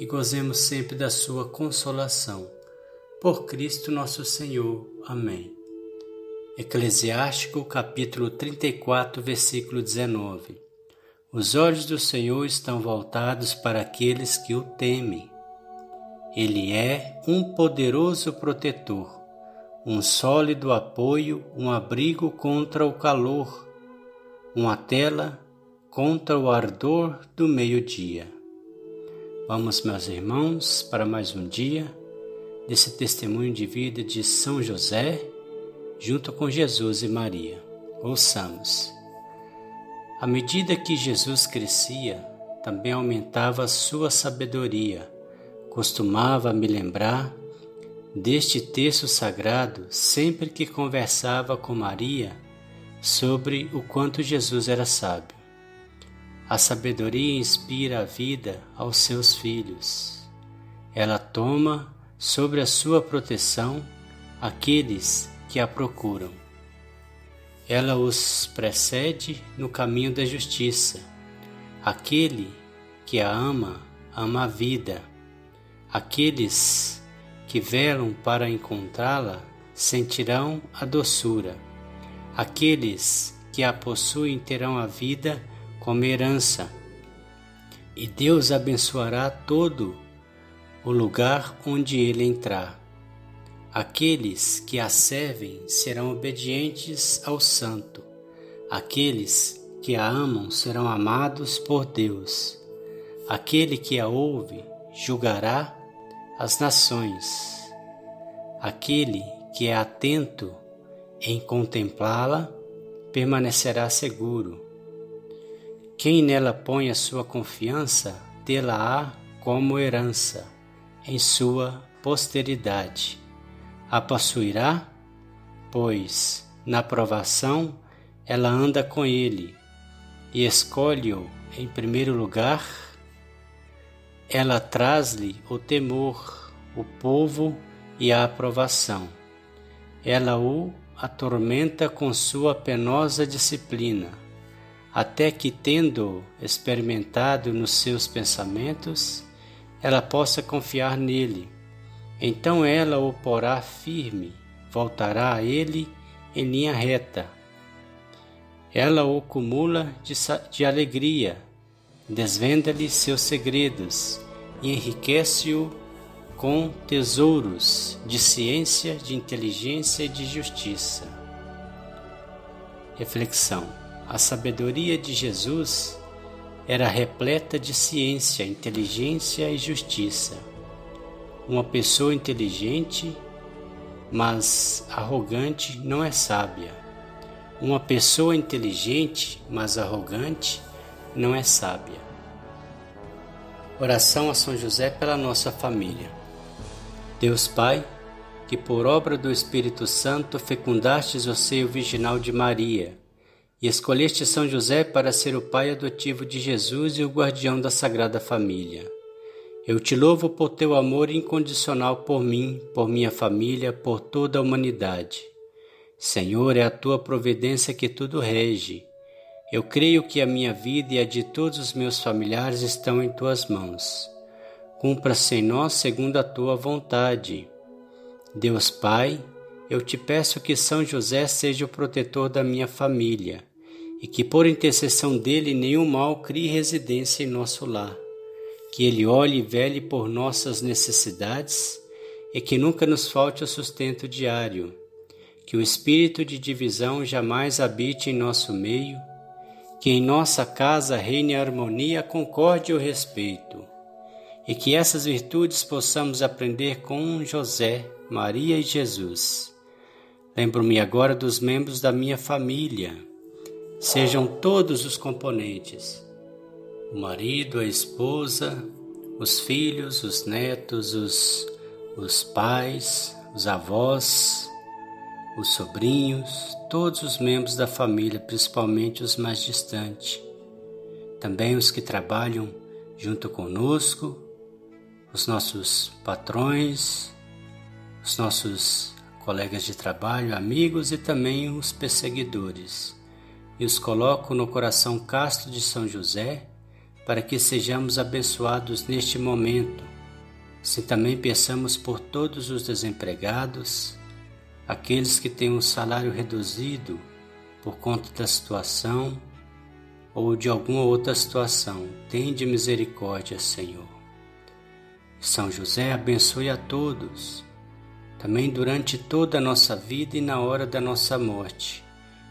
e gozemos sempre da sua consolação. Por Cristo nosso Senhor. Amém. Eclesiástico capítulo 34, versículo 19. Os olhos do Senhor estão voltados para aqueles que o temem. Ele é um poderoso protetor, um sólido apoio, um abrigo contra o calor, uma tela contra o ardor do meio-dia. Vamos, meus irmãos, para mais um dia desse testemunho de vida de São José, junto com Jesus e Maria. Ouçamos. À medida que Jesus crescia, também aumentava a sua sabedoria. Costumava me lembrar deste texto sagrado sempre que conversava com Maria sobre o quanto Jesus era sábio. A sabedoria inspira a vida aos seus filhos. Ela toma sobre a sua proteção aqueles que a procuram. Ela os precede no caminho da justiça. Aquele que a ama, ama a vida. Aqueles que velam para encontrá-la sentirão a doçura. Aqueles que a possuem terão a vida como herança, e Deus abençoará todo o lugar onde ele entrar. Aqueles que a servem serão obedientes ao Santo, aqueles que a amam serão amados por Deus. Aquele que a ouve julgará as nações. Aquele que é atento em contemplá-la permanecerá seguro. Quem nela põe a sua confiança, tê-la-á como herança em sua posteridade. A possuirá, pois na provação ela anda com ele e escolhe-o em primeiro lugar. Ela traz-lhe o temor, o povo e a aprovação. Ela o atormenta com sua penosa disciplina até que, tendo experimentado nos seus pensamentos, ela possa confiar nele. Então ela o porá firme, voltará a ele em linha reta. Ela o cumula de, de alegria, desvenda-lhe seus segredos e enriquece-o com tesouros de ciência, de inteligência e de justiça. Reflexão a sabedoria de Jesus era repleta de ciência, inteligência e justiça. Uma pessoa inteligente, mas arrogante, não é sábia. Uma pessoa inteligente, mas arrogante, não é sábia. Oração a São José pela nossa família. Deus Pai, que por obra do Espírito Santo fecundastes o seio virginal de Maria, e escolheste São José para ser o pai adotivo de Jesus e o guardião da Sagrada Família. Eu te louvo por teu amor incondicional por mim, por minha família, por toda a humanidade. Senhor, é a tua providência que tudo rege. Eu creio que a minha vida e a de todos os meus familiares estão em tuas mãos. Cumpra-se em nós segundo a tua vontade. Deus Pai, eu te peço que São José seja o protetor da minha família e que por intercessão dele nenhum mal crie residência em nosso lar, que ele olhe e vele por nossas necessidades e que nunca nos falte o sustento diário, que o espírito de divisão jamais habite em nosso meio, que em nossa casa reine a harmonia, a concórdia e o respeito, e que essas virtudes possamos aprender com José, Maria e Jesus. Lembro-me agora dos membros da minha família sejam todos os componentes: o marido, a esposa, os filhos, os netos, os, os pais, os avós, os sobrinhos, todos os membros da família, principalmente os mais distantes. Também os que trabalham junto conosco, os nossos patrões, os nossos colegas de trabalho, amigos e também os perseguidores. E os coloco no coração casto de São José, para que sejamos abençoados neste momento. Se também pensamos por todos os desempregados, aqueles que têm um salário reduzido por conta da situação ou de alguma outra situação, tende misericórdia, Senhor. São José abençoe a todos, também durante toda a nossa vida e na hora da nossa morte.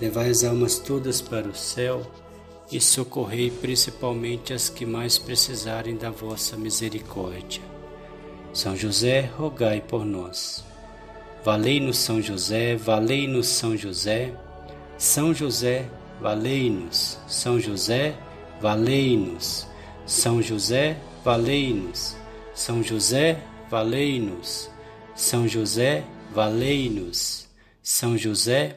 levai as almas todas para o céu e socorrei principalmente as que mais precisarem da vossa misericórdia. São José, rogai por nós. Valei-nos São José, valei-nos São José. São José, valei-nos. São José, valei-nos. São José, valei-nos. São José, valei-nos. São José, valei-nos. São José,